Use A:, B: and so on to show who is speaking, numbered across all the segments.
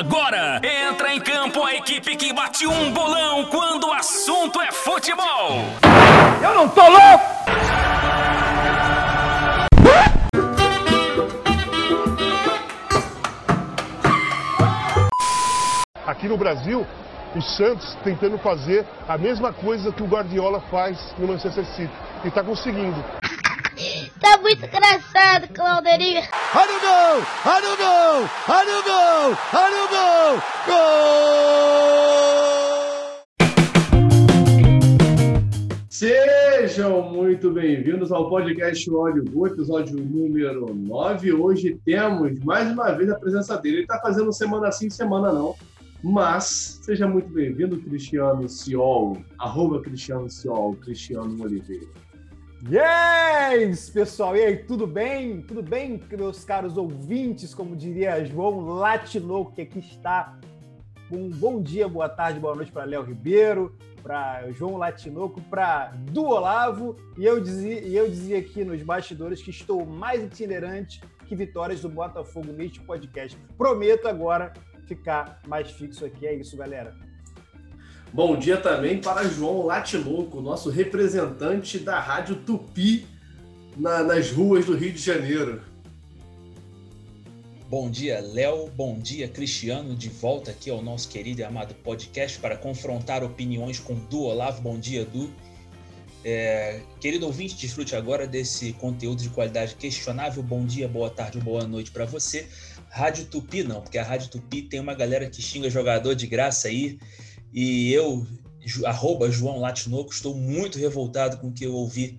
A: agora entra em campo a equipe que bate um bolão quando o assunto é futebol.
B: Eu não tô louco!
C: Aqui no Brasil, o Santos tentando fazer a mesma coisa que o Guardiola faz no Manchester City. E está conseguindo.
D: Tá muito engraçado, Clauderinho.
B: Olha o gol! Olha o gol! Olha o gol! Olha o gol! Gol!
E: Sejam muito bem-vindos ao podcast Óleo Gol, episódio número 9. Hoje temos mais uma vez a presença dele. Ele está fazendo semana sim, semana não. Mas seja muito bem-vindo, Cristiano Ciol, arroba Cristiano Ciol, Cristiano Oliveira.
F: Yes, pessoal, e aí, tudo bem? Tudo bem, meus caros ouvintes, como diria João Latinoco, que aqui está. Um bom dia, boa tarde, boa noite para Léo Ribeiro, para João Latinoco, para Du Olavo, e eu, dizia, e eu dizia aqui nos bastidores que estou mais itinerante que vitórias do Botafogo neste podcast. Prometo agora ficar mais fixo aqui, é isso, galera.
E: Bom dia também para João Latilouco, nosso representante da Rádio Tupi na, nas ruas do Rio de Janeiro.
G: Bom dia, Léo. Bom dia, Cristiano. De volta aqui ao nosso querido e amado podcast para confrontar opiniões com Du Olavo. Bom dia, Du. É, querido ouvinte, desfrute agora desse conteúdo de qualidade questionável. Bom dia, boa tarde, boa noite para você. Rádio Tupi não, porque a Rádio Tupi tem uma galera que xinga jogador de graça aí e eu, arroba João Latinoco, estou muito revoltado com o que eu ouvi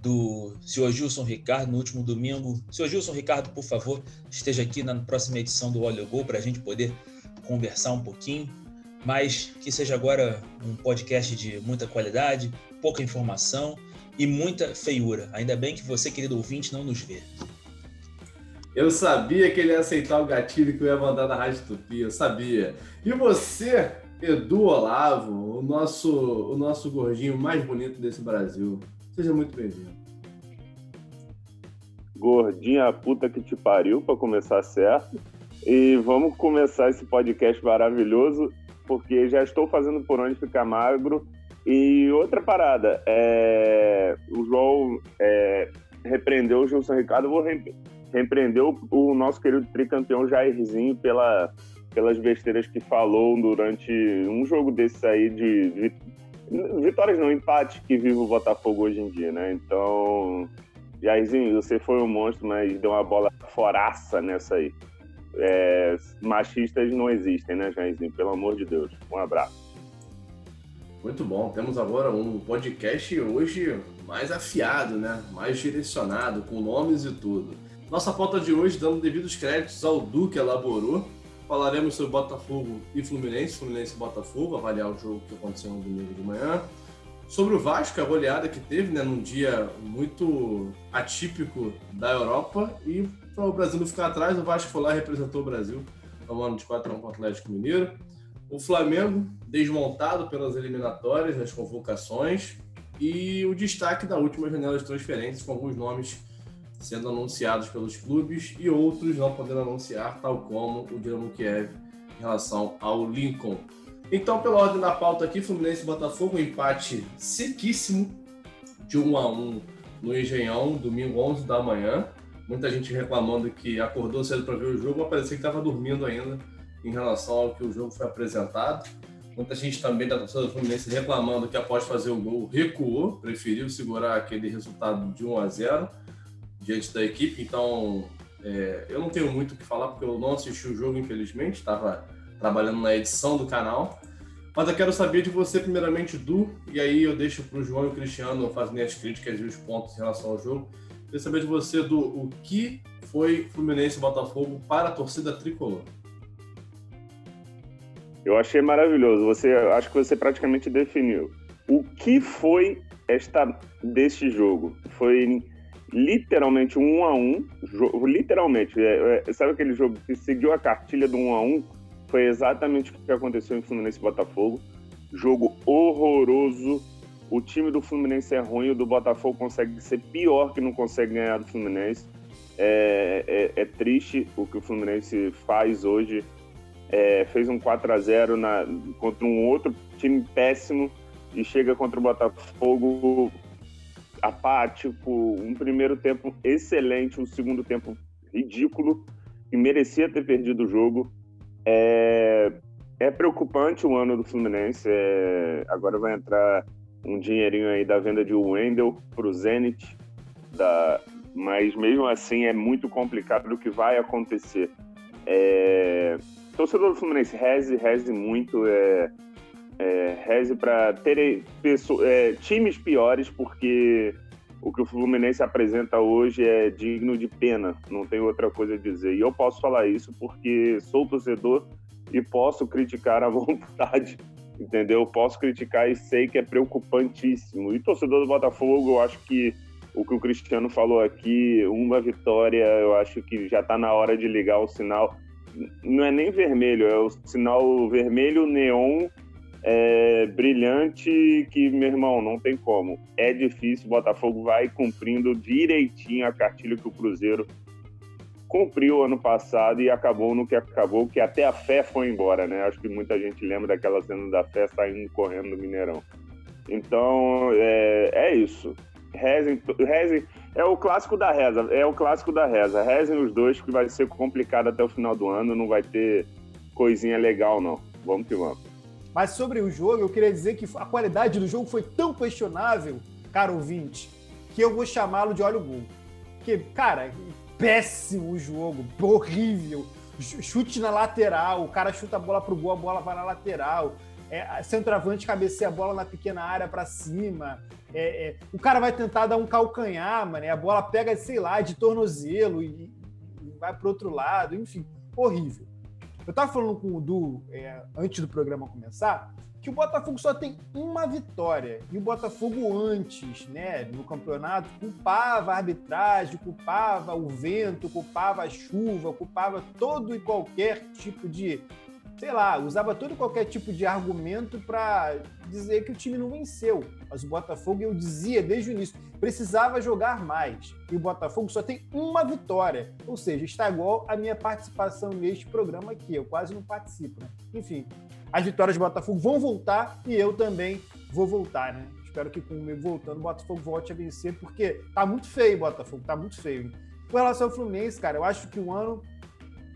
G: do senhor Gilson Ricardo no último domingo. Senhor Gilson Ricardo, por favor, esteja aqui na próxima edição do Olho Gol para a gente poder conversar um pouquinho. Mas que seja agora um podcast de muita qualidade, pouca informação e muita feiura. Ainda bem que você, querido ouvinte, não nos vê.
E: Eu sabia que ele ia aceitar o gatilho que eu ia mandar na Rádio Tupi, eu sabia. E você, Edu Olavo, o nosso, o nosso gordinho mais bonito desse Brasil. Seja muito bem-vindo.
H: Gordinha puta que te pariu, para começar certo. E vamos começar esse podcast maravilhoso, porque já estou fazendo por onde ficar magro. E outra parada, é... o João é... repreendeu o Gilson Ricardo, vou re... repreender o nosso querido tricampeão Jairzinho pela pelas besteiras que falou durante um jogo desses aí de, de vitórias não, empate que vive o Botafogo hoje em dia, né? Então, Jairzinho, você foi um monstro, mas deu uma bola foraça nessa aí. É, machistas não existem, né, Jairzinho? Pelo amor de Deus. Um abraço.
E: Muito bom. Temos agora um podcast hoje mais afiado, né? Mais direcionado, com nomes e tudo. Nossa pauta de hoje, dando devidos créditos ao Du que elaborou, Falaremos sobre Botafogo e Fluminense, Fluminense e Botafogo, avaliar o jogo que aconteceu no domingo de manhã. Sobre o Vasco, a goleada que teve, né, num dia muito atípico da Europa. E para o Brasil não ficar atrás, o Vasco foi lá e representou o Brasil, tomando de 4 a 1 com o Atlético Mineiro. O Flamengo, desmontado pelas eliminatórias, nas convocações. E o destaque da última janela de transferências, com alguns nomes sendo anunciados pelos clubes e outros não podendo anunciar, tal como o Dinamo Kiev em relação ao Lincoln. Então, pela ordem da pauta aqui, Fluminense e Botafogo, um empate sequíssimo de 1 a 1 no Engenhão, domingo 11 da manhã. Muita gente reclamando que acordou cedo para ver o jogo, mas parecia que estava dormindo ainda em relação ao que o jogo foi apresentado. Muita gente também da torcida do Fluminense reclamando que após fazer o gol recuou, preferiu segurar aquele resultado de 1 a 0 diante da equipe, então é, eu não tenho muito o que falar porque eu não assisti o jogo, infelizmente, estava trabalhando na edição do canal. Mas eu quero saber de você, primeiramente, Du, e aí eu deixo para o João e o Cristiano fazerem as críticas e os pontos em relação ao jogo. Queria saber de você, Du, o que foi Fluminense Botafogo para a torcida tricolor?
H: Eu achei maravilhoso. Você, acho que você praticamente definiu. O que foi esta deste jogo? Foi literalmente um a um, literalmente, é, é, sabe aquele jogo que seguiu a cartilha do um a um? Foi exatamente o que aconteceu em Fluminense e Botafogo. Jogo horroroso. O time do Fluminense é ruim, o do Botafogo consegue ser pior que não consegue ganhar do Fluminense. É, é, é triste o que o Fluminense faz hoje é, fez um 4 a 0 na, contra um outro time péssimo e chega contra o Botafogo apático, um primeiro tempo excelente, um segundo tempo ridículo e merecia ter perdido o jogo. É, é preocupante o ano do Fluminense. É, agora vai entrar um dinheirinho aí da venda de Wendel para o Zenit, da, mas mesmo assim é muito complicado o que vai acontecer. É, torcedor do Fluminense, reze, reze muito, é, é, reze para ter é, times piores, porque o que o Fluminense apresenta hoje é digno de pena, não tem outra coisa a dizer. E eu posso falar isso porque sou torcedor e posso criticar à vontade, entendeu? Posso criticar e sei que é preocupantíssimo. E torcedor do Botafogo, eu acho que o que o Cristiano falou aqui, uma vitória, eu acho que já está na hora de ligar o sinal. Não é nem vermelho, é o sinal vermelho neon é, brilhante que, meu irmão, não tem como. É difícil, o Botafogo vai cumprindo direitinho a cartilha que o Cruzeiro cumpriu ano passado e acabou no que acabou, que até a fé foi embora, né? Acho que muita gente lembra daquela cena da fé saindo correndo do Mineirão. Então, é, é isso. Rezem, rezem, é o clássico da reza, é o clássico da reza. Rezem os dois, que vai ser complicado até o final do ano, não vai ter coisinha legal, não. Vamos que vamos.
F: Mas sobre o jogo, eu queria dizer que a qualidade do jogo foi tão questionável, caro ouvinte, que eu vou chamá-lo de olho gol. Porque, cara, péssimo o jogo, horrível. Chute na lateral, o cara chuta a bola pro gol, a bola vai na lateral. É, centroavante cabeceia a bola na pequena área para cima. É, é, o cara vai tentar dar um calcanhar, mano, a bola pega, sei lá, de tornozelo e, e vai pro outro lado, enfim, horrível. Eu tava falando com o Du é, antes do programa começar que o Botafogo só tem uma vitória. E o Botafogo antes, né, no campeonato, culpava a arbitragem, culpava o vento, culpava a chuva, culpava todo e qualquer tipo de sei lá, usava todo qualquer tipo de argumento para dizer que o time não venceu. Mas o Botafogo, eu dizia desde o início, precisava jogar mais. E o Botafogo só tem uma vitória. Ou seja, está igual a minha participação neste programa aqui. Eu quase não participo, né? Enfim, as vitórias do Botafogo vão voltar e eu também vou voltar, né? Espero que comigo voltando, o Botafogo volte a vencer, porque tá muito feio o Botafogo, tá muito feio. Com relação ao Fluminense, cara, eu acho que o ano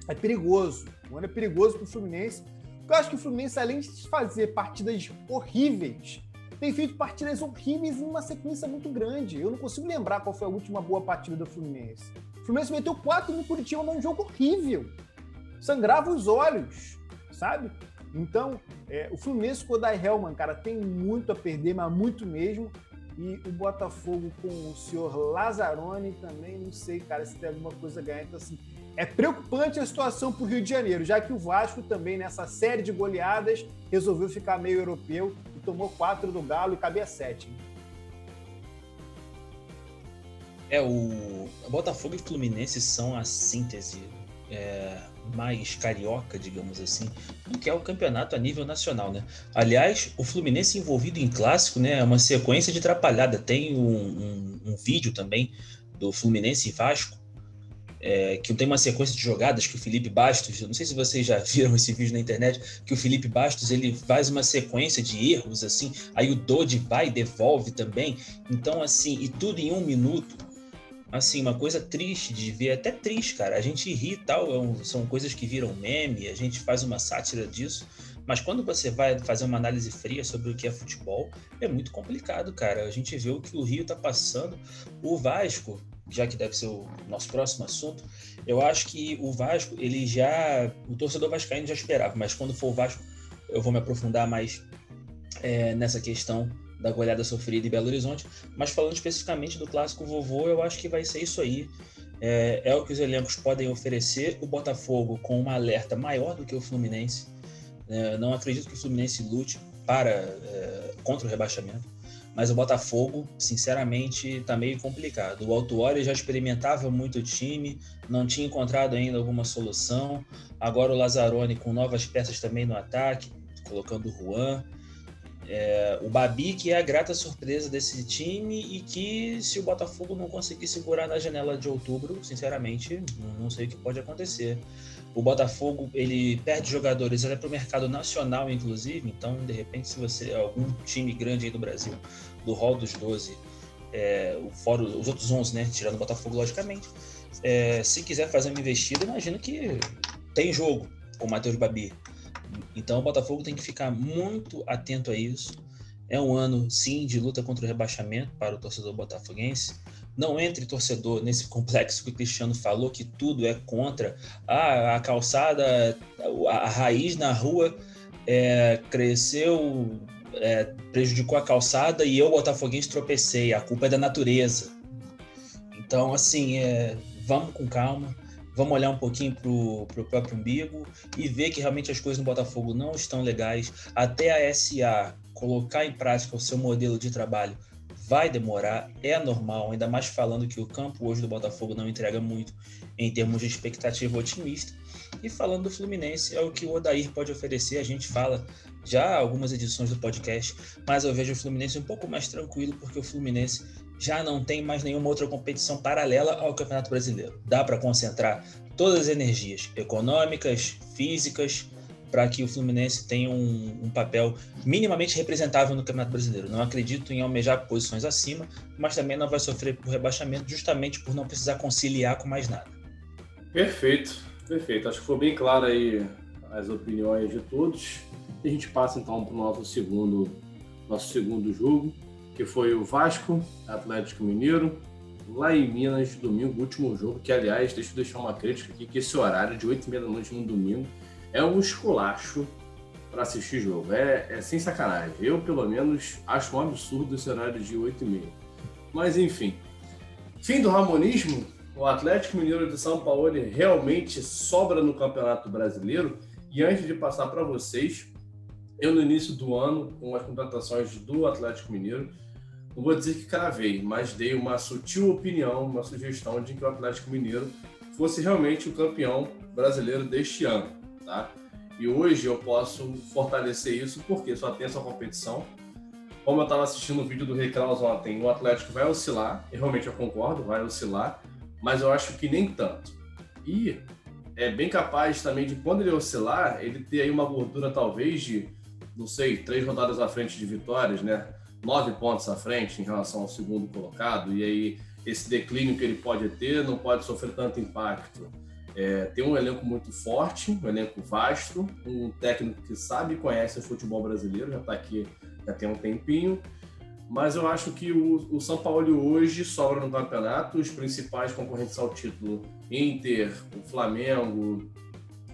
F: é perigoso. O ano é perigoso para o Fluminense. Eu acho que o Fluminense, além de fazer partidas horríveis, tem feito partidas horríveis em uma sequência muito grande. Eu não consigo lembrar qual foi a última boa partida do Fluminense. O Fluminense meteu 4 no Curitiba num jogo horrível. Sangrava os olhos, sabe? Então, é, o Fluminense com o Dai Hellman, cara, tem muito a perder, mas muito mesmo. E o Botafogo com o senhor Lazzaroni também, não sei, cara, se tem alguma coisa a ganhar. Então, assim, é preocupante a situação para o Rio de Janeiro, já que o Vasco também, nessa série de goleadas, resolveu ficar meio europeu e tomou quatro do Galo e cabia sete.
G: É, o Botafogo e Fluminense são a síntese é, mais carioca, digamos assim, do que é o campeonato a nível nacional, né? Aliás, o Fluminense envolvido em clássico, né, é uma sequência de atrapalhada. Tem um, um, um vídeo também do Fluminense e Vasco, é, que tem uma sequência de jogadas que o Felipe Bastos, eu não sei se vocês já viram esse vídeo na internet, que o Felipe Bastos ele faz uma sequência de erros assim, aí o Dodi vai devolve também, então assim, e tudo em um minuto, assim, uma coisa triste de ver, até triste, cara, a gente ri e tal, é são coisas que viram meme, a gente faz uma sátira disso, mas quando você vai fazer uma análise fria sobre o que é futebol, é muito complicado, cara. A gente vê o que o Rio tá passando. O Vasco, já que deve ser o nosso próximo assunto, eu acho que o Vasco, ele já. O torcedor vascaíno já esperava, mas quando for o Vasco, eu vou me aprofundar mais é, nessa questão da goleada sofrida em Belo Horizonte. Mas falando especificamente do clássico vovô, eu acho que vai ser isso aí. É, é o que os elencos podem oferecer. O Botafogo com uma alerta maior do que o Fluminense. É, não acredito que o Fluminense lute para é, contra o rebaixamento mas o Botafogo, sinceramente, está meio complicado. O Autuori já experimentava muito o time, não tinha encontrado ainda alguma solução. Agora o Lazzaroni com novas peças também no ataque, colocando o Juan. É, o Babi, que é a grata surpresa desse time e que, se o Botafogo não conseguir segurar na janela de outubro, sinceramente, não sei o que pode acontecer. O Botafogo ele perde jogadores até para o mercado nacional, inclusive. Então, de repente, se você algum time grande aí do Brasil, do rol dos 12, é, fora os outros 11, né? Tirando o Botafogo, logicamente. É, se quiser fazer uma investida, imagina que tem jogo com o Matheus Babi. Então, o Botafogo tem que ficar muito atento a isso. É um ano, sim, de luta contra o rebaixamento para o torcedor botafoguense. Não entre torcedor nesse complexo que o Cristiano falou, que tudo é contra. Ah, a calçada, a raiz na rua é, cresceu, é, prejudicou a calçada e eu, botafoguense, tropecei. A culpa é da natureza. Então, assim, é, vamos com calma, vamos olhar um pouquinho para o próprio umbigo e ver que realmente as coisas no Botafogo não estão legais. Até a SA colocar em prática o seu modelo de trabalho vai demorar, é normal, ainda mais falando que o campo hoje do Botafogo não entrega muito em termos de expectativa otimista. E falando do Fluminense, é o que o Odair pode oferecer, a gente fala já algumas edições do podcast, mas eu vejo o Fluminense um pouco mais tranquilo, porque o Fluminense já não tem mais nenhuma outra competição paralela ao Campeonato Brasileiro. Dá para concentrar todas as energias econômicas, físicas, para que o Fluminense tenha um, um, papel minimamente representável no Campeonato Brasileiro. Não acredito em almejar posições acima, mas também não vai sofrer por rebaixamento justamente por não precisar conciliar com mais nada.
E: Perfeito, perfeito. Acho que foi bem claro aí as opiniões de todos. E a gente passa então para o nosso segundo, nosso segundo jogo, que foi o Vasco Atlético Mineiro, lá em Minas, domingo, último jogo, que aliás, deixa eu deixar uma crítica aqui, que esse horário de 8 e meia da noite no domingo é um esculacho para assistir jogo. É, é, sem sacanagem. Eu, pelo menos, acho um absurdo esse horário de 8 e meia. Mas, enfim. Fim do ramonismo, o Atlético Mineiro de São Paulo realmente sobra no Campeonato Brasileiro. E antes de passar para vocês, eu no início do ano, com as contratações do Atlético Mineiro, não vou dizer que cravei, mas dei uma sutil opinião, uma sugestão de que o Atlético Mineiro fosse realmente o campeão brasileiro deste ano tá? E hoje eu posso fortalecer isso porque só tem essa competição. Como eu estava assistindo o vídeo do Reclaus ontem, o Atlético vai oscilar, e realmente eu concordo, vai oscilar, mas eu acho que nem tanto. E é bem capaz também de, quando ele oscilar, ele ter aí uma gordura talvez de, não sei, três rodadas à frente de vitórias, né? Nove pontos à frente em relação ao segundo colocado, e aí esse declínio que ele pode ter não pode sofrer tanto impacto. É, tem um elenco muito forte, um elenco vasto, um técnico que sabe e conhece o futebol brasileiro, já está aqui já tem um tempinho. Mas eu acho que o, o, São Paulo hoje sobra no campeonato. Os principais concorrentes ao título, Inter, o Flamengo,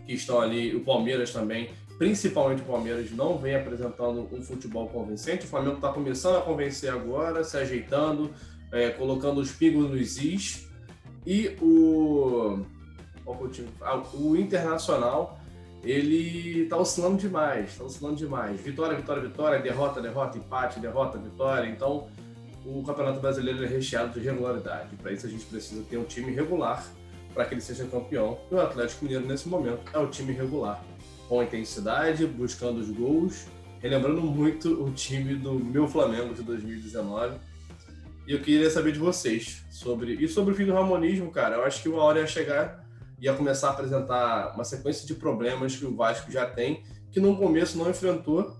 E: que estão ali, o Palmeiras também, principalmente o Palmeiras, não vem apresentando um futebol convincente. O Flamengo está começando a convencer agora, se ajeitando, é, colocando os pingos nos is. E o qual o time? Ah, o Internacional, ele tá oscilando demais, tá oscilando demais. Vitória, vitória, vitória, derrota, derrota, empate, derrota, vitória. Então, o Campeonato Brasileiro é recheado de regularidade. Para isso, a gente precisa ter um time regular para que ele seja campeão. E o Atlético Mineiro, nesse momento, é o time regular, com intensidade, buscando os gols, relembrando muito o time do meu Flamengo de 2019. E eu queria saber de vocês sobre. E sobre o fim do Ramonismo, cara. Eu acho que uma hora ia chegar ia começar a apresentar uma sequência de problemas que o Vasco já tem, que no começo não enfrentou,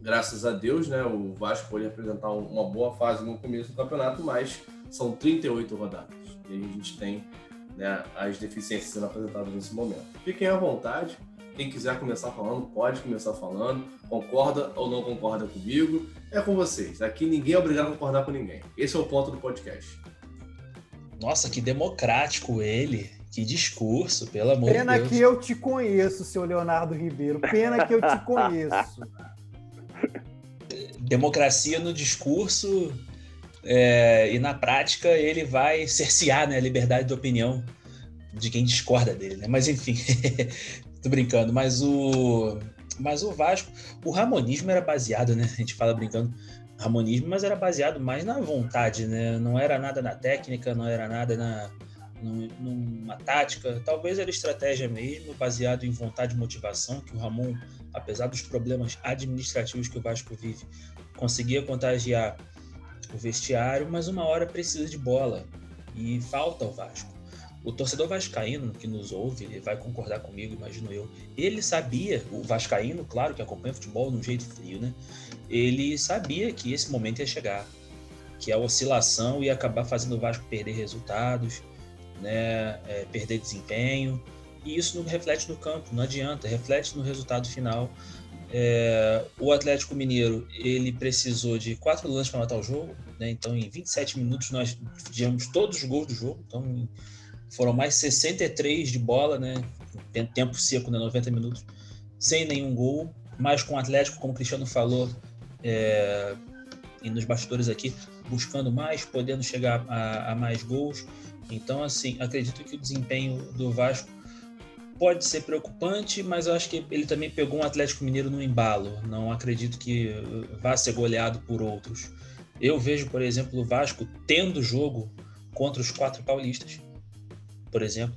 E: graças a Deus, né? O Vasco pode apresentar uma boa fase no começo do campeonato, mas são 38 rodadas. E a gente tem né, as deficiências sendo apresentadas nesse momento. Fiquem à vontade. Quem quiser começar falando, pode começar falando. Concorda ou não concorda comigo, é com vocês. Aqui ninguém é obrigado a concordar com ninguém. Esse é o ponto do podcast.
G: Nossa, que democrático ele. Que discurso, pelo amor
F: Pena
G: de Deus.
F: que eu te conheço, seu Leonardo Ribeiro. Pena que eu te conheço.
G: Democracia no discurso é, e na prática ele vai cercear né, a liberdade de opinião de quem discorda dele, né? Mas enfim, tô brincando. Mas o, mas o Vasco, o ramonismo era baseado, né? A gente fala brincando, ramonismo, mas era baseado mais na vontade, né? Não era nada na técnica, não era nada na, numa tática, talvez era estratégia mesmo, baseado em vontade e motivação, que o Ramon, apesar dos problemas administrativos que o Vasco vive, conseguia contagiar o vestiário, mas uma hora precisa de bola e falta o Vasco. o torcedor vascaíno que nos ouve, ele vai concordar comigo, imagino eu. Ele sabia, o vascaíno, claro, que acompanha futebol de um jeito frio, né? Ele sabia que esse momento ia chegar, que a oscilação ia acabar fazendo o Vasco perder resultados, né? É, perder desempenho. E isso não reflete no campo, não adianta, reflete no resultado final. É, o Atlético Mineiro ele precisou de quatro lances para matar o jogo, né? então em 27 minutos nós tivemos todos os gols do jogo. Então foram mais 63 de bola, né? Tempo seco, né? 90 minutos, sem nenhum gol. Mas com o Atlético, como o Cristiano falou, é, e nos bastidores aqui, buscando mais, podendo chegar a, a mais gols. Então, assim, acredito que o desempenho do Vasco pode ser preocupante, mas eu acho que ele também pegou um Atlético Mineiro no embalo. Não acredito que vá ser goleado por outros. Eu vejo, por exemplo, o Vasco tendo jogo contra os quatro paulistas por exemplo.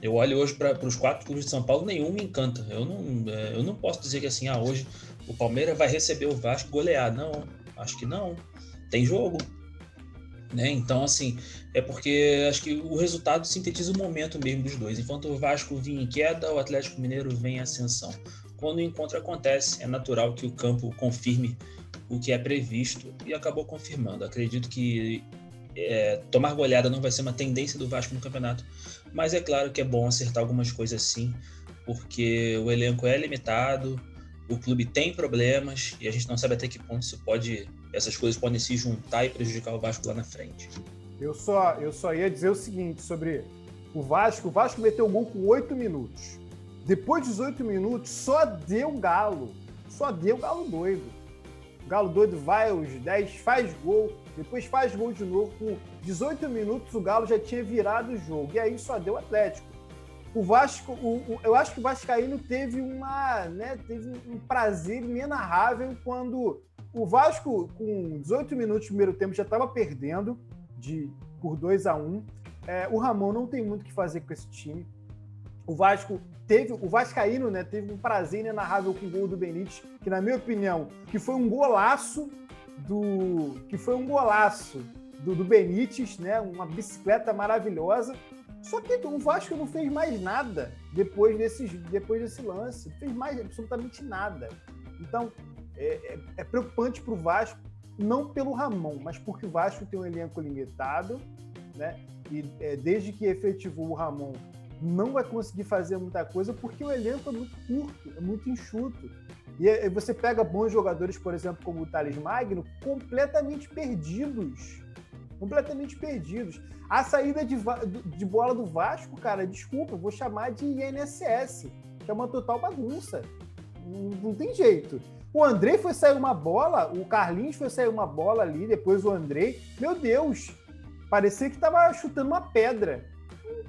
G: Eu olho hoje para os quatro clubes de São Paulo, nenhum me encanta. Eu não, é, eu não posso dizer que assim, ah, hoje o Palmeiras vai receber o Vasco golear. Não, acho que não. Tem jogo. Né? Então, assim, é porque acho que o resultado sintetiza o momento mesmo dos dois. Enquanto o Vasco vinha em queda, o Atlético Mineiro vem em ascensão. Quando o encontro acontece, é natural que o campo confirme o que é previsto e acabou confirmando. Acredito que é, tomar goleada não vai ser uma tendência do Vasco no campeonato, mas é claro que é bom acertar algumas coisas sim, porque o elenco é limitado, o clube tem problemas e a gente não sabe até que ponto isso pode, essas coisas podem se juntar e prejudicar o Vasco lá na frente.
F: Eu só, eu só ia dizer o seguinte sobre o Vasco. O Vasco meteu o gol com oito minutos. Depois dos oito minutos, só deu galo. Só deu galo doido. O galo doido vai aos 10, faz gol depois faz gol de novo. Com 18 minutos, o Galo já tinha virado o jogo. E aí só deu Atlético. O Vasco, o, o, eu acho que o Vascaíno teve uma, né, teve um prazer inenarrável quando o Vasco, com 18 minutos do primeiro tempo, já estava perdendo de, por 2 a 1 é, O Ramon não tem muito o que fazer com esse time. O Vasco teve, o Vascaíno, né, teve um prazer inenarrável com o gol do Benítez, que na minha opinião, que foi um golaço do que foi um golaço do, do Benítez, né? Uma bicicleta maravilhosa. Só que o Vasco não fez mais nada depois desse, depois desse lance. Não fez mais absolutamente nada. Então, é, é, é preocupante para o Vasco, não pelo Ramon, mas porque o Vasco tem um elenco limitado, né? E é, desde que efetivou o Ramon, não vai conseguir fazer muita coisa porque o elenco é muito curto, é muito enxuto. E você pega bons jogadores, por exemplo, como o Thales Magno, completamente perdidos. Completamente perdidos. A saída de, de bola do Vasco, cara, desculpa, vou chamar de INSS, que é uma total bagunça. Não, não tem jeito. O André foi sair uma bola, o Carlinhos foi sair uma bola ali, depois o André. Meu Deus, parecia que estava chutando uma pedra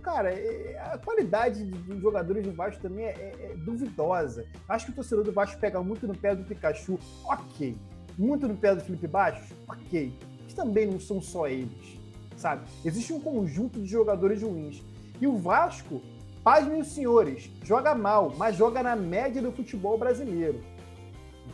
F: cara, é, é, a qualidade dos jogadores do Vasco também é, é, é, duvidosa. Acho que o torcedor do Vasco pega muito no pé do Pikachu, ok. Muito no pé do Felipe Baixo, ok. Mas também não são só eles, sabe? Existe um conjunto de jogadores ruins. E o Vasco, paz meus senhores, joga mal, mas joga na média do futebol brasileiro.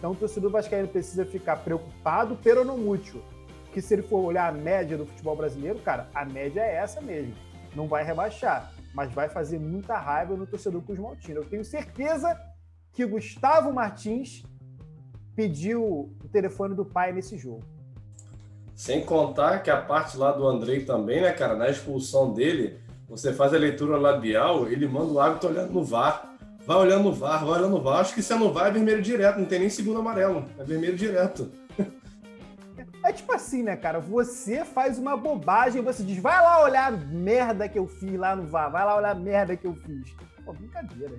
F: Então o torcedor vascaíno precisa ficar preocupado, pero não mútil. Porque se ele for olhar a média do futebol brasileiro, cara, a média é essa mesmo não vai rebaixar, mas vai fazer muita raiva no torcedor Cosmaltino. Eu tenho certeza que Gustavo Martins pediu o telefone do pai nesse jogo.
E: Sem contar que a parte lá do Andrei também, né, cara, na expulsão dele, você faz a leitura labial, ele manda o hábito olhando no VAR. Vai olhando no VAR, vai olhando no VAR. Acho que se não vai, é vermelho direto, não tem nem segundo amarelo. É vermelho direto.
F: É tipo assim, né, cara? Você faz uma bobagem, você diz, vai lá olhar a merda que eu fiz lá no VAR, vai lá olhar a merda que eu fiz. Pô, brincadeira.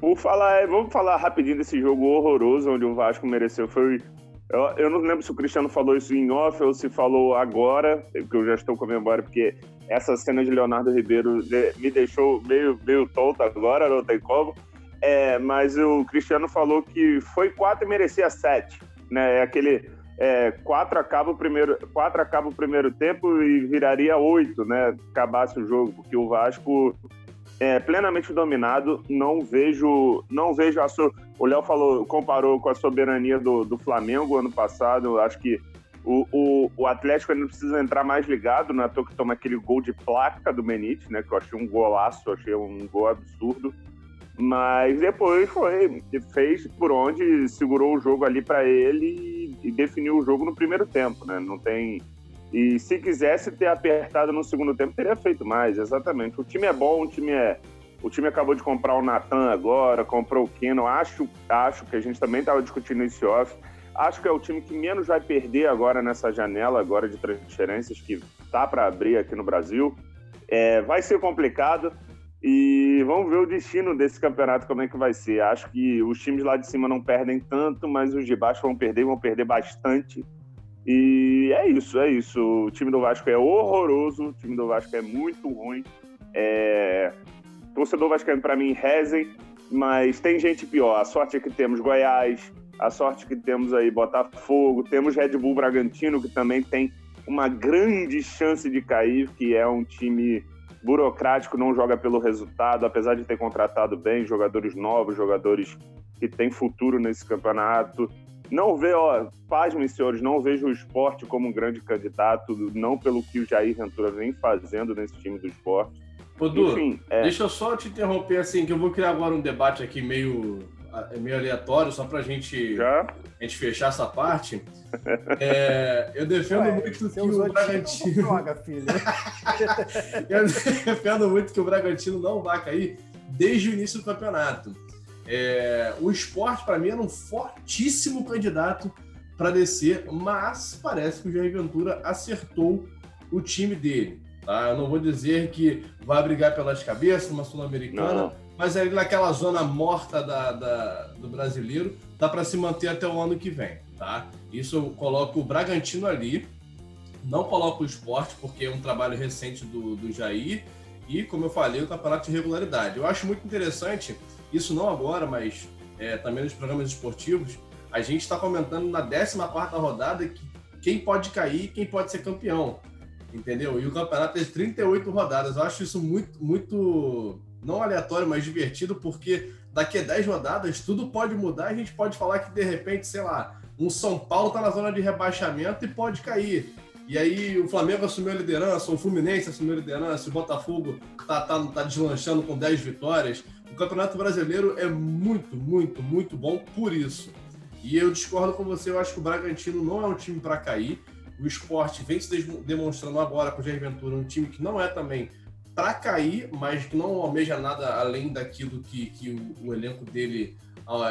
H: Por falar, vamos falar rapidinho desse jogo horroroso onde o Vasco mereceu. Foi. Eu, eu, não lembro se o Cristiano falou isso em off ou se falou agora, porque eu já estou com a memória, porque essa cena de Leonardo Ribeiro me deixou meio, meio tonto agora, não tem como. É, mas o Cristiano falou que foi quatro e merecia sete. Né? É aquele é, quatro, acaba o primeiro, quatro acaba o primeiro tempo e viraria oito, né? Acabasse o jogo, porque o Vasco é plenamente dominado. Não vejo, não vejo a so... O Léo falou, comparou com a soberania do, do Flamengo ano passado. Acho que O, o, o Atlético ainda precisa entrar mais ligado, não é toa que toma aquele gol de placa do Menite, né? Que eu achei um golaço, achei um gol absurdo. Mas depois foi, fez por onde, segurou o jogo ali para ele e, definiu o jogo no primeiro tempo, né? Não tem. E se quisesse ter apertado no segundo tempo, teria feito mais, exatamente. O time é bom, o time é. O time acabou de comprar o Natan agora, comprou o Keno. Acho, acho que a gente também estava discutindo esse off. Acho que é o time que menos vai perder agora nessa janela agora de transferências que tá para abrir aqui no Brasil. É, vai ser complicado e vamos ver o destino desse campeonato como é que vai ser. Acho que os times lá de cima não perdem tanto, mas os de baixo vão perder, vão perder bastante. E é isso, é isso. O time do Vasco é horroroso, o time do Vasco é muito ruim. É... Torcedor vascaíno, para mim, rezem, mas tem gente pior. A sorte é que temos Goiás, a sorte que temos aí Botafogo, temos Red Bull Bragantino, que também tem uma grande chance de cair, que é um time burocrático, não joga pelo resultado, apesar de ter contratado bem jogadores novos, jogadores que têm futuro nesse campeonato. Não vê, ó, pasmem, senhores, não vejo o esporte como um grande candidato, não pelo que o Jair Ventura vem fazendo nesse time do esporte.
E: Ô, Du, Enfim, é... deixa eu só te interromper assim, que eu vou criar agora um debate aqui meio, meio aleatório, só pra gente, Já? A gente fechar essa parte. É, eu defendo Ué, muito que o Bragantino. Droga, filho. eu defendo muito que o Bragantino não vai cair desde o início do campeonato. É, o esporte, para mim, era um fortíssimo candidato para descer, mas parece que o Jair Ventura acertou o time dele. Tá? Eu não vou dizer que vai brigar pelas cabeças, uma sul-americana, mas ali naquela zona morta da, da do brasileiro, dá para se manter até o ano que vem. Tá? Isso eu coloco o Bragantino ali, não coloco o esporte, porque é um trabalho recente do, do Jair, e, como eu falei, o campeonato de regularidade. Eu acho muito interessante isso não agora, mas é, também nos programas esportivos, a gente está comentando na 14 rodada que quem pode cair quem pode ser campeão. Entendeu? E o campeonato tem 38 rodadas. Eu acho isso muito, muito não aleatório, mas divertido, porque daqui a 10 rodadas tudo pode mudar. A gente pode falar que de repente, sei lá, um São Paulo está na zona de rebaixamento e pode cair. E aí o Flamengo assumiu a liderança, o Fluminense assumiu a liderança, o Botafogo tá, tá, tá deslanchando com 10 vitórias. O Campeonato Brasileiro é muito, muito, muito bom por isso. E eu discordo com você, eu acho que o Bragantino não é um time para cair. O esporte vem se demonstrando agora com o Jair Ventura um time que não é também para cair, mas que não almeja nada além daquilo que, que o, o elenco dele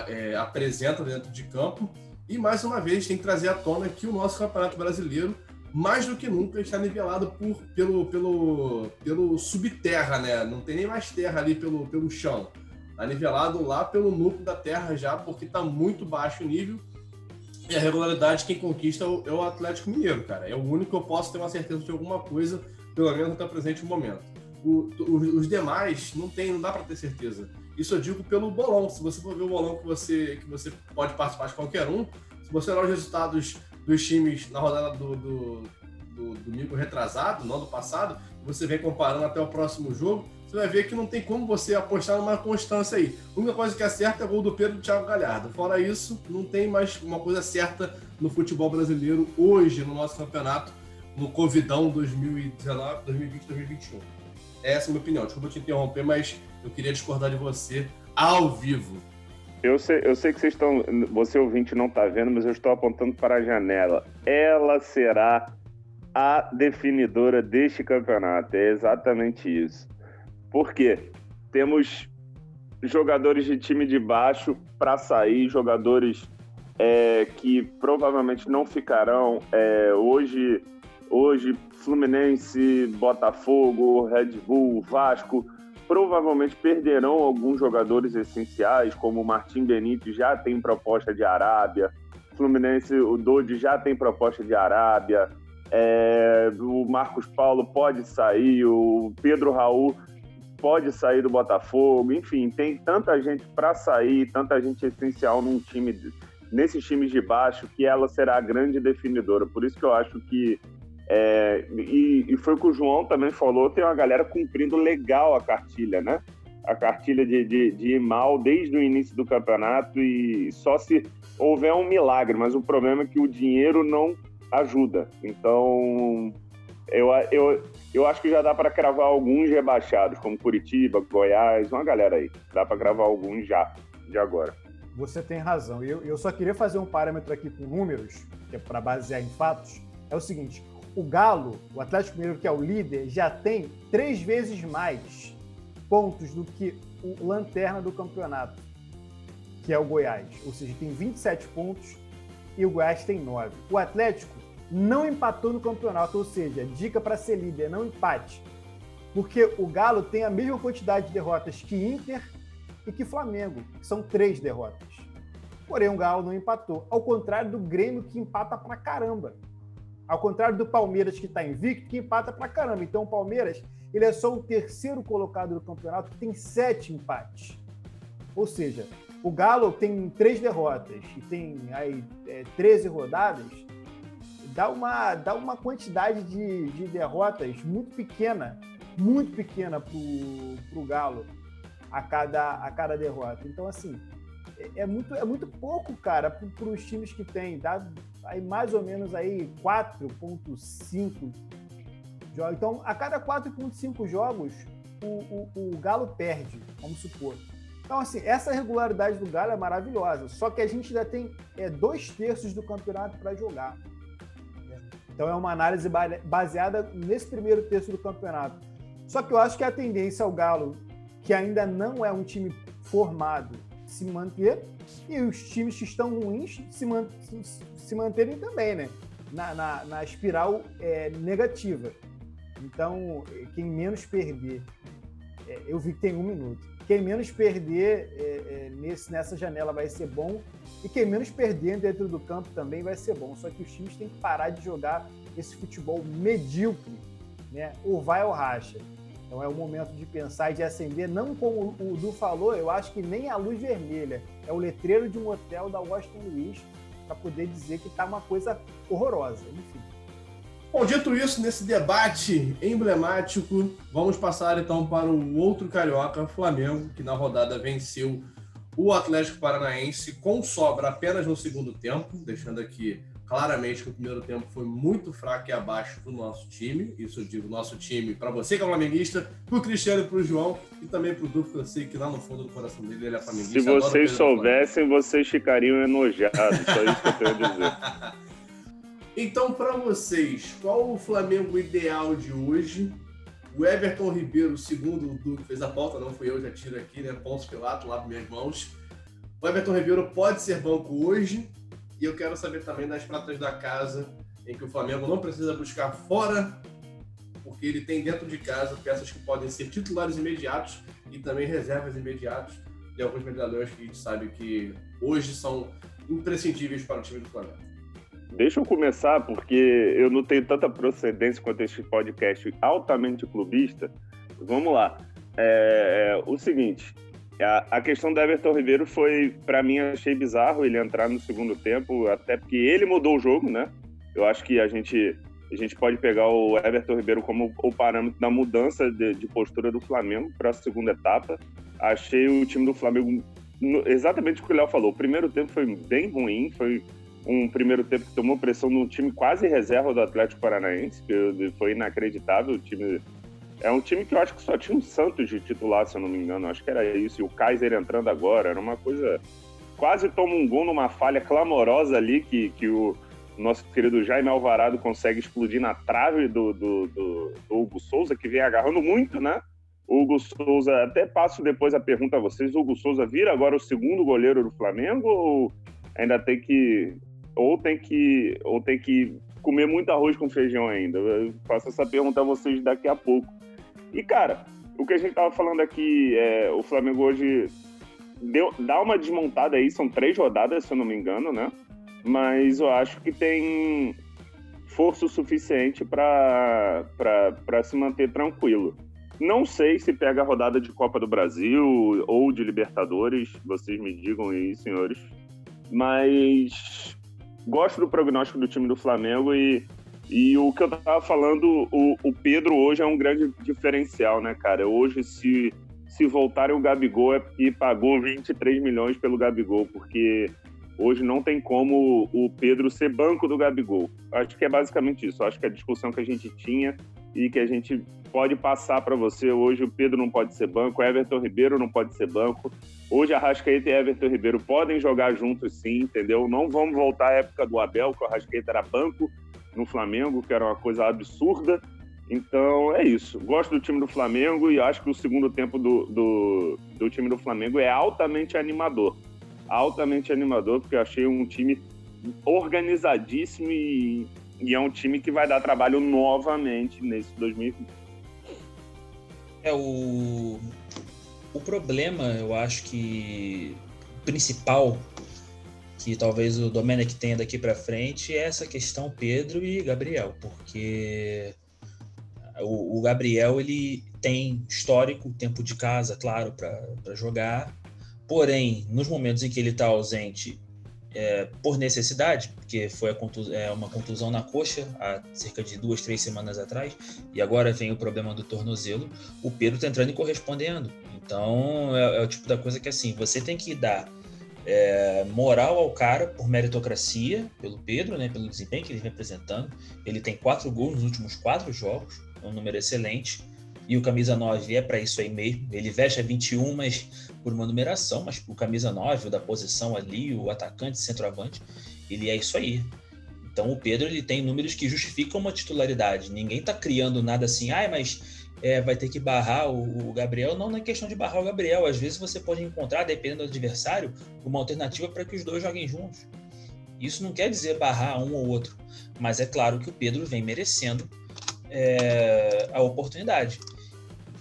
E: é, apresenta dentro de campo. E mais uma vez tem que trazer à tona que o nosso Campeonato Brasileiro mais do que nunca está nivelado por, pelo, pelo, pelo subterra, né? Não tem nem mais terra ali pelo, pelo chão. Está nivelado lá pelo núcleo da terra já, porque está muito baixo o nível. E a regularidade quem conquista é o, é o, Atlético Mineiro, cara. É o único que eu posso ter uma certeza de alguma coisa, pelo menos até o presente momento. O, os demais não tem, não dá para ter certeza. Isso eu digo pelo bolão. Se você for ver o bolão que você, que você pode participar de qualquer um, se você olhar os resultados dos times na rodada do, do, do domingo retrasado, não do passado, você vem comparando até o próximo jogo, você vai ver que não tem como você apostar numa constância aí. A única coisa que é certa é o gol do Pedro e do Thiago Galhardo. Fora isso, não tem mais uma coisa certa no futebol brasileiro hoje, no nosso campeonato, no Covidão 2019, 2020, 2021. Essa é a minha opinião. Desculpa te interromper, mas eu queria discordar de você ao vivo.
H: Eu sei, eu sei que vocês estão. Você ouvinte não está vendo, mas eu estou apontando para a janela. Ela será a definidora deste campeonato. É exatamente isso. Por quê? Temos jogadores de time de baixo para sair, jogadores é, que provavelmente não ficarão. É, hoje, hoje, Fluminense, Botafogo, Red Bull, Vasco provavelmente perderão alguns jogadores essenciais, como o Martim Benítez já tem proposta de Arábia, Fluminense, o Dodi já tem proposta de Arábia, é, o Marcos Paulo pode sair, o Pedro Raul pode sair do Botafogo, enfim, tem tanta gente para sair, tanta gente essencial num time, nesses times de baixo, que ela será a grande definidora. Por isso que eu acho que é, e, e, foi o que o João também falou, tem uma galera cumprindo legal a cartilha, né? A cartilha de, de, de ir mal desde o início do campeonato e só se houver um milagre, mas o problema é que o dinheiro não ajuda. Então, eu, eu, eu acho que já dá para cravar alguns rebaixados, como Curitiba, Goiás, uma galera aí. Dá para cravar alguns já, de agora.
F: Você tem razão. Eu, eu só queria fazer um parâmetro aqui com números, que é para basear em fatos. É o seguinte: o Galo, o Atlético Mineiro, que é o líder, já tem três vezes mais pontos do que o lanterna do campeonato, que é o Goiás. Ou seja, tem 27 pontos e o Goiás tem 9. O Atlético não empatou no campeonato, ou seja, dica para ser líder, não empate. Porque o Galo tem a mesma quantidade de derrotas que Inter e que Flamengo, que são três derrotas. Porém, o Galo não empatou. Ao contrário do Grêmio, que empata pra caramba. Ao contrário do Palmeiras, que está invicto, que empata pra caramba. Então, o Palmeiras ele é só o terceiro colocado do campeonato, que tem sete empates. Ou seja, o Galo tem três derrotas e tem aí é, 13 rodadas, dá uma, dá uma quantidade de, de derrotas muito pequena, muito pequena para o Galo a cada, a cada derrota. Então, assim, é, muito, é muito pouco, cara, para os times que tem. Dá aí mais ou menos aí 4,5 jogos. Então, a cada 4,5 jogos, o, o, o Galo perde, vamos supor. Então, assim, essa regularidade do Galo é maravilhosa. Só que a gente ainda tem é, dois terços do campeonato para jogar. Então, é uma análise baseada nesse primeiro terço do campeonato. Só que eu acho que a tendência ao Galo, que ainda não é um time formado, se manter, e os times que estão ruins se, man se manterem também, né? Na, na, na espiral é, negativa. Então, quem menos perder, é, eu vi que tem um minuto. Quem menos perder é, é, nesse, nessa janela vai ser bom. E quem menos perder dentro do campo também vai ser bom. Só que os times têm que parar de jogar esse futebol medíocre, né? Ou vai ou racha. Então é o momento de pensar e de acender, não como o Du falou, eu acho que nem a luz vermelha. É o letreiro de um hotel da Washington Luiz para poder dizer que está uma coisa horrorosa. Enfim.
E: Bom, dito isso, nesse debate emblemático, vamos passar então para o outro carioca, Flamengo, que na rodada venceu o Atlético Paranaense com sobra apenas no segundo tempo, deixando aqui claramente que o primeiro tempo foi muito fraco e abaixo do nosso time. Isso eu digo nosso time para você que é flamenguista, para o Cristiano e para o João e também para o Duque, eu sei que lá no fundo do coração dele ele é flamenguista.
H: Se vocês soubessem, vocês ficariam enojados, só isso que eu tenho a dizer.
E: Então, para vocês, qual o Flamengo ideal de hoje? O Everton Ribeiro, segundo o Duque fez a pauta, não fui eu, já tiro aqui, né? Ponto Pilato, lavo minhas mãos. O Everton Ribeiro pode ser banco hoje. E eu quero saber também das pratas da casa, em que o Flamengo não precisa buscar fora, porque ele tem dentro de casa peças que podem ser titulares imediatos e também reservas imediatos de alguns medalhões que a gente sabe que hoje são imprescindíveis para o time do Flamengo.
H: Deixa eu começar, porque eu não tenho tanta procedência quanto este podcast altamente clubista. Vamos lá. É, é, o seguinte, a, a, questão do Everton Ribeiro foi, para mim, achei bizarro ele entrar no segundo tempo, até porque ele mudou o jogo, né? Eu acho que a gente, a gente pode pegar o Everton Ribeiro como o parâmetro da mudança de, de postura do Flamengo para a segunda etapa. Achei o time do Flamengo exatamente o que o Léo falou. O primeiro tempo foi bem ruim, foi um primeiro tempo que tomou pressão no time quase reserva do Atlético Paranaense, que foi inacreditável. O time é um time que eu acho que só tinha um Santos de titular, se eu não me engano. Acho que era isso. E o Kaiser entrando agora. Era uma coisa. Quase toma um gol numa falha clamorosa ali que, que o nosso querido Jaime Alvarado consegue explodir na trave do, do, do, do Hugo Souza, que vem agarrando muito, né? O Hugo Souza, até passo depois a pergunta a vocês: o Hugo Souza vira agora o segundo goleiro do Flamengo ou ainda tem que ou tem que ou tem que comer muito arroz com feijão ainda? Eu faço essa pergunta a vocês daqui a pouco. E cara, o que a gente tava falando aqui, é, o Flamengo hoje deu, dá uma desmontada aí, são três rodadas, se eu não me engano, né? Mas eu acho que tem força suficiente para se manter tranquilo. Não sei se pega a rodada de Copa do Brasil ou de Libertadores, vocês me digam aí, senhores. Mas gosto do prognóstico do time do Flamengo e, e o que eu tava falando, o, o Pedro hoje é um grande diferencial, né, cara? Hoje, se, se voltarem o Gabigol é porque pagou 23 milhões pelo Gabigol, porque Hoje não tem como o Pedro ser banco do Gabigol. Acho que é basicamente isso. Acho que a discussão que a gente tinha e que a gente pode passar para você hoje, o Pedro não pode ser banco, o Everton Ribeiro não pode ser banco. Hoje a Rascaeta e Everton Ribeiro podem jogar juntos sim, entendeu? Não vamos voltar à época do Abel, que o Rascaeta era banco no Flamengo, que era uma coisa absurda. Então é isso. Gosto do time do Flamengo e acho que o segundo tempo do, do, do time do Flamengo é altamente animador. Altamente animador, porque eu achei um time organizadíssimo e, e é um time que vai dar trabalho novamente nesse 2020.
G: É o, o problema, eu acho que principal que talvez o Domenech tenha daqui para frente é essa questão Pedro e Gabriel, porque o, o Gabriel ele tem histórico, tempo de casa, claro, para jogar. Porém, nos momentos em que ele está ausente, é, por necessidade, porque foi contus é, uma contusão na coxa há cerca de duas, três semanas atrás, e agora vem o problema do tornozelo, o Pedro está entrando e correspondendo. Então, é, é, o tipo da coisa que, assim, você tem que dar é, moral ao cara por meritocracia, pelo Pedro, né, pelo desempenho que ele vem apresentando. Ele tem quatro gols nos últimos quatro jogos, é um número excelente. E o camisa 9 é para isso aí mesmo. Ele veste a 21, mas por uma numeração, mas o camisa 9, o da posição ali, o atacante, centroavante, ele é isso aí. Então o Pedro ele tem números que justificam uma titularidade. Ninguém está criando nada assim, ah, mas é, vai ter que barrar o, o, Gabriel. Não, é questão de barrar o Gabriel. Às vezes você pode encontrar, dependendo do adversário, uma alternativa para que os dois joguem juntos. Isso não quer dizer barrar um ou outro, mas é claro que o Pedro vem merecendo é, a oportunidade.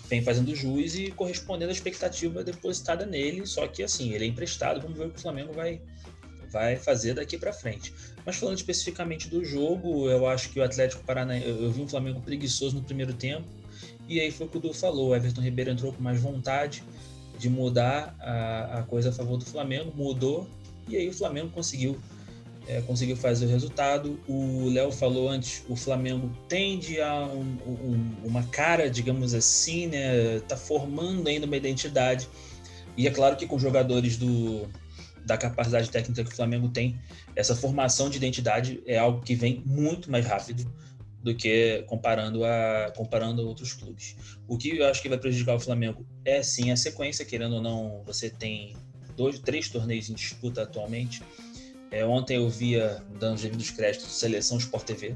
G: Vem fazendo jus e correspondendo à expectativa depositada nele, só que assim, ele é emprestado, vamos ver o que o Flamengo vai, vai fazer daqui para frente. Mas falando especificamente do jogo, eu acho que o Atlético Paranaense, eu vi um Flamengo preguiçoso no primeiro tempo, e aí foi o que o Du falou, o Everton Ribeiro entrou com mais vontade de mudar a, a coisa a favor do Flamengo, mudou, e aí o Flamengo conseguiu é, conseguiu fazer o resultado. O Léo falou antes, o Flamengo tende a um, um, uma cara, digamos assim, né? Tá formando ainda uma identidade. E é claro que com jogadores do, da capacidade técnica que o Flamengo tem, essa formação de identidade é algo que vem muito mais rápido do que comparando a comparando outros clubes. O que eu acho que vai prejudicar o Flamengo é sim a sequência, querendo ou não, você tem dois, três torneios em disputa atualmente é, ontem eu via, dando os devidos créditos, Seleção Sport TV,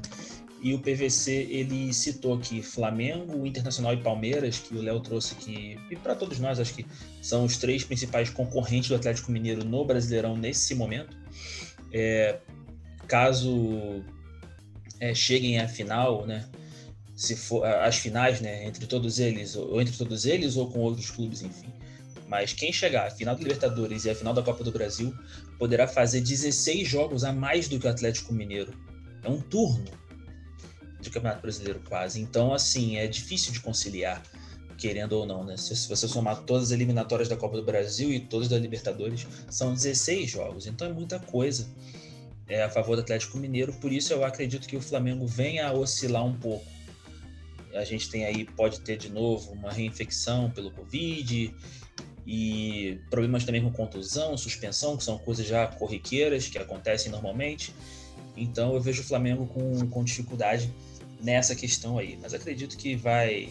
G: e o PVC ele citou aqui Flamengo, Internacional e Palmeiras, que o Léo trouxe aqui, e para todos nós, acho que são os três principais concorrentes do Atlético Mineiro no Brasileirão nesse momento. É, caso é, cheguem à final, né? Se for as finais, né, entre todos eles, ou entre todos eles, ou com outros clubes, enfim. Mas quem chegar à final da Libertadores e à final da Copa do Brasil poderá fazer 16 jogos a mais do que o Atlético Mineiro. É um turno de Campeonato Brasileiro quase. Então, assim, é difícil de conciliar, querendo ou não, né? Se, se você somar todas as eliminatórias da Copa do Brasil e todas da Libertadores, são 16 jogos. Então é muita coisa é, a favor do Atlético Mineiro. Por isso eu acredito que o Flamengo venha a oscilar um pouco. A gente tem aí, pode ter de novo uma reinfecção pelo Covid, e problemas também com contusão, suspensão, que são coisas já corriqueiras que acontecem normalmente. Então eu vejo o Flamengo com, com dificuldade nessa questão aí. Mas acredito que vai.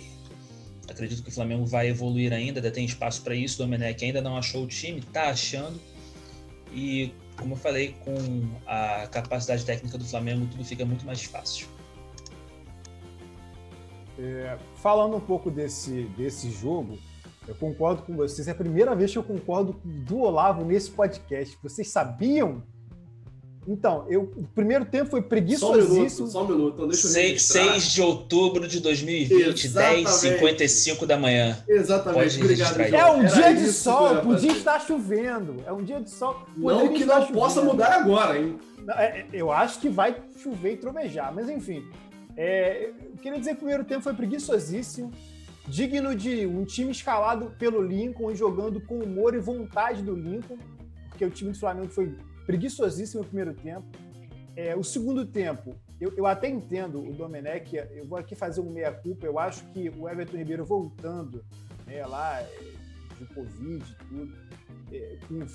G: Acredito que o Flamengo vai evoluir ainda, ainda tem espaço para isso. O Domenech ainda não achou o time, está achando. E, como eu falei, com a capacidade técnica do Flamengo, tudo fica muito mais fácil.
F: É, falando um pouco desse, desse jogo, eu concordo com vocês. É a primeira vez que eu concordo do Olavo nesse podcast. Vocês sabiam? Então, eu, o primeiro tempo foi preguiçosíssimo.
E: Só um minuto, só um minuto. Então deixa eu
G: 6, 6 de outubro de 2020, 10h55 da manhã.
E: Exatamente, obrigado.
F: É um Era dia de sol, podia estar chovendo. É um dia de sol.
E: Não que não chovendo. possa mudar agora, hein?
F: É, é, eu acho que vai chover e trovejar, mas enfim. É, eu queria dizer que o primeiro tempo foi preguiçosíssimo digno de um time escalado pelo Lincoln e jogando com humor e vontade do Lincoln, porque o time do Flamengo foi preguiçosíssimo no primeiro tempo. É, o segundo tempo, eu, eu, até entendo o Domenech, eu vou aqui fazer um meia-culpa, eu acho que o Everton Ribeiro voltando né, lá é, de Covid e tudo, é, com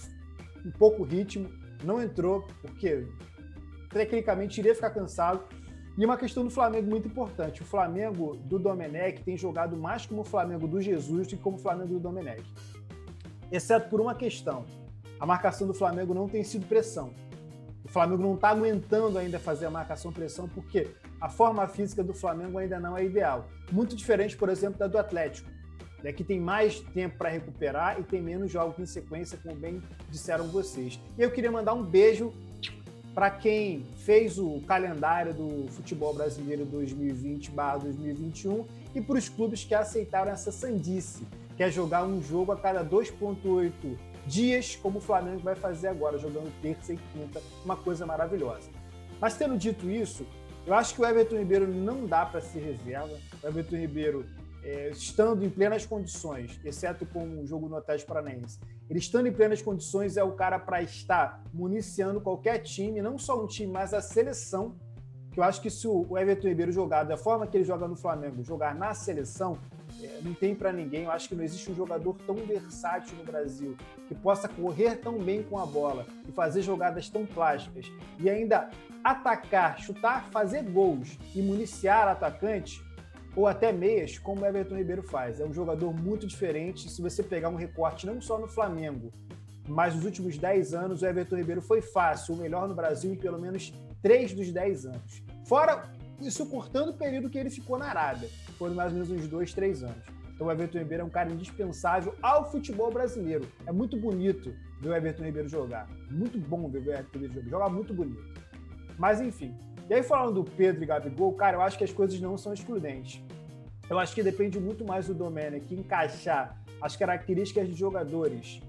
F: um pouco ritmo, não entrou, porque tecnicamente iria ficar cansado. E uma questão do Flamengo muito importante. O Flamengo do Domenech tem jogado mais como o Flamengo do Jesus do que como o Flamengo do Domenech. Exceto por uma questão. A marcação do Flamengo não tem sido pressão. O Flamengo não está aguentando ainda fazer a marcação pressão porque a forma física do Flamengo ainda não é ideal. Muito diferente, por exemplo, da do Atlético, né, que tem mais tempo para recuperar e tem menos jogos em sequência, como bem disseram vocês. E eu queria mandar um beijo para quem fez o calendário do futebol brasileiro 2020/2021 e para os clubes que aceitaram essa sandice, que é jogar um jogo a cada 2,8 dias, como o Flamengo vai fazer agora, jogando terça e quinta, uma coisa maravilhosa. Mas tendo dito isso, eu acho que o Everton Ribeiro não dá para ser reserva. O Everton Ribeiro é, estando em plenas condições, exceto com o jogo no Atlético Paranaense, ele estando em plenas condições é o cara para estar municiando qualquer time, não só um time, mas a seleção. Que eu acho que se o Everton Ribeiro jogar da forma que ele joga no Flamengo, jogar na seleção, não tem para ninguém. Eu acho que não existe um jogador tão versátil no Brasil que possa correr tão bem com a bola e fazer jogadas tão plásticas e ainda atacar, chutar, fazer gols e municiar atacante ou até meias, como o Everton Ribeiro faz. É um jogador muito diferente. Se você pegar um recorte não só no Flamengo, mas nos últimos 10 anos, o Everton Ribeiro foi fácil, o melhor no Brasil em pelo menos 3 dos 10 anos. Fora isso cortando o período que ele ficou na Arábia. Foram mais ou menos uns 2, 3 anos. Então o Everton Ribeiro é um cara indispensável ao futebol brasileiro. É muito bonito ver o Everton Ribeiro jogar. Muito bom ver o Everton Ribeiro jogar. Joga muito bonito. Mas enfim, e aí, falando do Pedro e Gabigol, cara, eu acho que as coisas não são excludentes. Eu acho que depende muito mais do Domenech encaixar as características de jogadores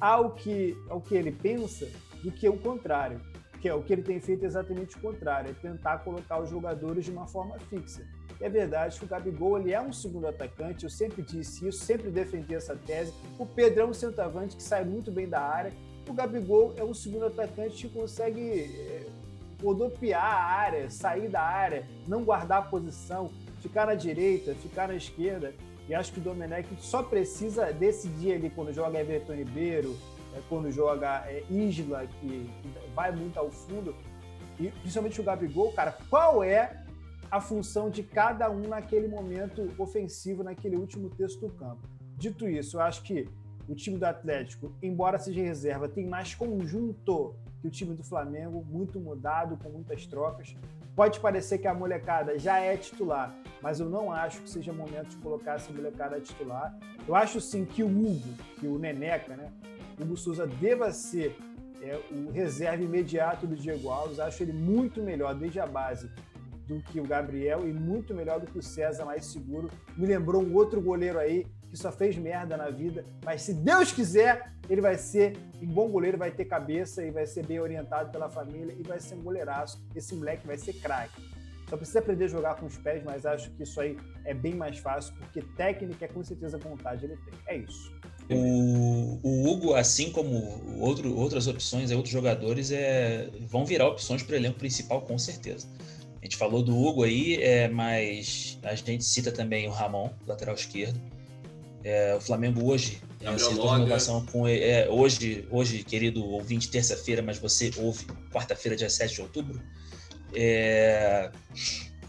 F: ao que, ao que ele pensa do que o contrário. Que é o que ele tem feito exatamente o contrário, é tentar colocar os jogadores de uma forma fixa. É verdade que o Gabigol ele é um segundo atacante, eu sempre disse isso, sempre defendi essa tese. O é um centroavante que sai muito bem da área. O Gabigol é um segundo atacante que consegue eh, rodopiar a área, sair da área, não guardar a posição, ficar na direita, ficar na esquerda. E acho que o Domenech só precisa decidir ali quando joga Everton Ribeiro, é, quando joga é, Isla, que vai muito ao fundo, e principalmente o Gabigol, cara, qual é a função de cada um naquele momento ofensivo, naquele último texto do campo. Dito isso, eu acho que o time do Atlético, embora seja reserva, tem mais conjunto que o time do Flamengo, muito mudado, com muitas trocas. Pode parecer que a molecada já é titular, mas eu não acho que seja momento de colocar essa molecada titular. Eu acho sim que o Hugo, que o Neneca, né? O Hugo Souza deva ser é, o reserva imediato do Diego Alves. Acho ele muito melhor desde a base do que o Gabriel e muito melhor do que o César, mais seguro. Me lembrou um outro goleiro aí que só fez merda na vida, mas se Deus quiser, ele vai ser um bom goleiro, vai ter cabeça e vai ser bem orientado pela família e vai ser um goleiraço. Esse moleque vai ser craque. Só precisa aprender a jogar com os pés, mas acho que isso aí é bem mais fácil, porque técnica é com certeza vontade ele tem. É isso.
G: O, o Hugo, assim como outro, outras opções, outros jogadores, é, vão virar opções para o elenco principal, com certeza. A gente falou do Hugo aí, é, mas a gente cita também o Ramon, lateral esquerdo. É, o Flamengo hoje a renovação com é, hoje, hoje, querido ouvinte, terça-feira, mas você ouve quarta-feira, dia 7 de outubro. É,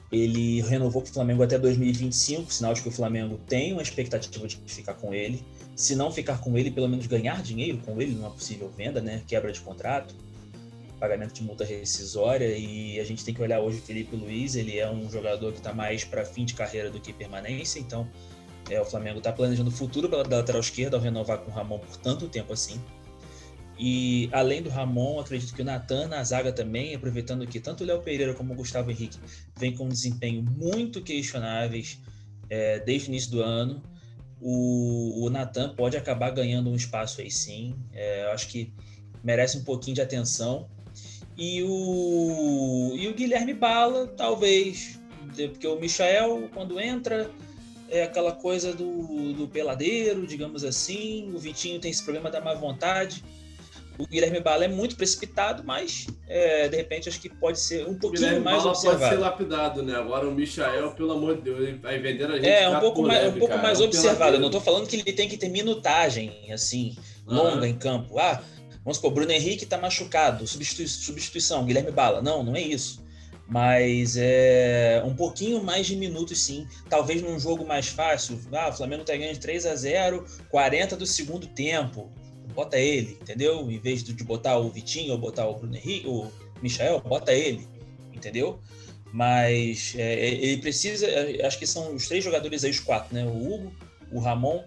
G: ele renovou com o Flamengo até 2025, sinal de que o Flamengo tem uma expectativa de ficar com ele. Se não ficar com ele, pelo menos ganhar dinheiro com ele numa possível venda, né? Quebra de contrato, pagamento de multa rescisória. E a gente tem que olhar hoje o Felipe Luiz, ele é um jogador que está mais para fim de carreira do que permanência, então é, o Flamengo está planejando o futuro pela lateral esquerda ao renovar com o Ramon por tanto tempo assim. E além do Ramon, acredito que o Natan na zaga também, aproveitando que tanto o Léo Pereira como o Gustavo Henrique vêm com um desempenho muito questionáveis é, desde o início do ano. O, o Natan pode acabar ganhando um espaço aí sim. É, eu acho que merece um pouquinho de atenção. E o, e o Guilherme Bala, talvez, porque o Michael, quando entra, é aquela coisa do, do peladeiro, digamos assim. O Vitinho tem esse problema da má vontade. O Guilherme Bala é muito precipitado, mas é, de repente acho que pode ser um pouquinho Guilherme mais Bala observado.
E: pode ser lapidado, né? Agora o Michael, pelo amor de Deus, vai vender a gente.
G: É, um pouco mais, leve, um pouco mais é observado. Eu não estou falando que ele tem que ter minutagem, assim, longa em campo. Ah, Vamos supor, Bruno Henrique tá machucado, substitui, substituição, Guilherme Bala. Não, não é isso. Mas é um pouquinho mais de minutos, sim. Talvez num jogo mais fácil. Ah, o Flamengo tá ganhando de 3 a 0 40 do segundo tempo. Bota ele, entendeu? Em vez de botar o Vitinho ou botar o Bruno Henrique, o Michael, bota ele, entendeu? Mas é, ele precisa, acho que são os três jogadores aí, os quatro, né? O Hugo, o Ramon,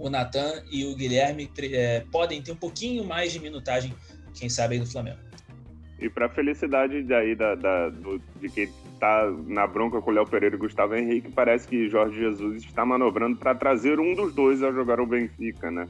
G: o Natan e o Guilherme é, podem ter um pouquinho mais de minutagem, quem sabe, aí do Flamengo.
H: E para felicidade daí da, da do, de quem está na bronca com o Léo Pereira e Gustavo Henrique, parece que Jorge Jesus está manobrando para trazer um dos dois a jogar o Benfica, né?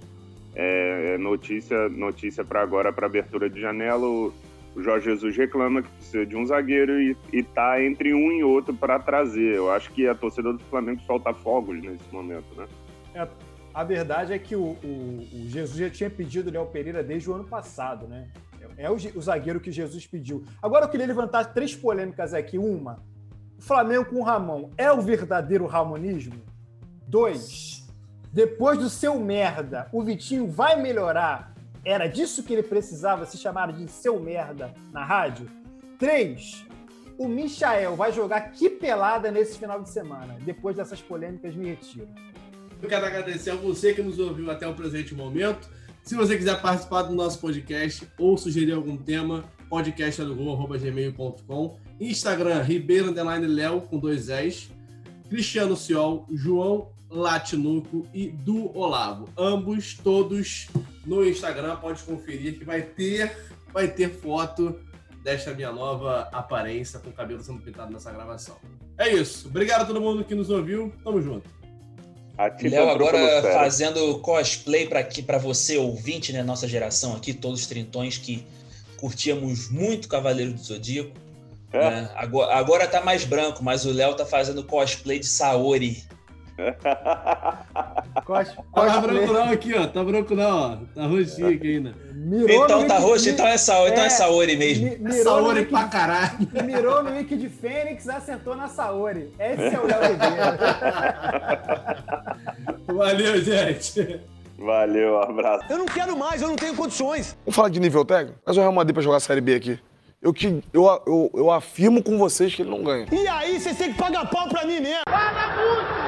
H: É, é notícia notícia para agora, para abertura de janela. O, o Jorge Jesus reclama que precisa de um zagueiro e, está entre um e outro para trazer. Eu acho que a torcida do Flamengo solta fogos nesse momento, né?
F: É, a verdade é que o, o, o Jesus já tinha pedido o Léo Pereira desde o ano passado, né? É o, o zagueiro que Jesus pediu. Agora eu queria levantar três polêmicas aqui. Uma, o Flamengo com o Ramon é o verdadeiro ramonismo? Dois, depois do seu merda, o Vitinho vai melhorar? Era disso que ele precisava se chamar de seu merda na rádio? Três, o Michael vai jogar que pelada nesse final de semana? Depois dessas polêmicas, me retiro.
E: Eu quero agradecer a você que nos ouviu até o presente momento. Se você quiser participar do nosso podcast ou sugerir algum tema, podcastadogol.gmail.com Instagram, Ribeiro Underline Léo, com dois S. Cristiano Ciol, João Latinuco e do Olavo. Ambos, todos no Instagram, pode conferir que vai ter, vai ter foto desta minha nova aparência com o cabelo sendo pintado nessa gravação. É isso. Obrigado a todo mundo que nos ouviu. Tamo junto.
G: Léo agora fazendo cosplay para você, ouvinte, né? Nossa geração aqui, todos os trintões que curtíamos muito Cavaleiro do Zodíaco. É. Né? Agora, agora tá mais branco, mas o Léo tá fazendo cosplay de Saori.
E: Cos, tá branco não aqui, ó. Tá branco não, ó. Tá roxinho aqui ainda.
G: Mirou então tá roxo, então é, Saori, é, então é Saori mesmo. Mi,
E: mirou é Saori pra caralho.
F: Mirou no Wiki de Fênix, acertou na Saori. Esse é o Léo Ribeiro.
E: Valeu, gente.
H: Valeu, um abraço.
B: Eu não quero mais, eu não tenho condições. Vamos falar de nível técnico? Mas o Real Madrid pra jogar a Série B aqui. Eu, que, eu, eu, eu afirmo com vocês que ele não ganha. E aí, vocês têm que pagar pau pra mim mesmo. Paga muito!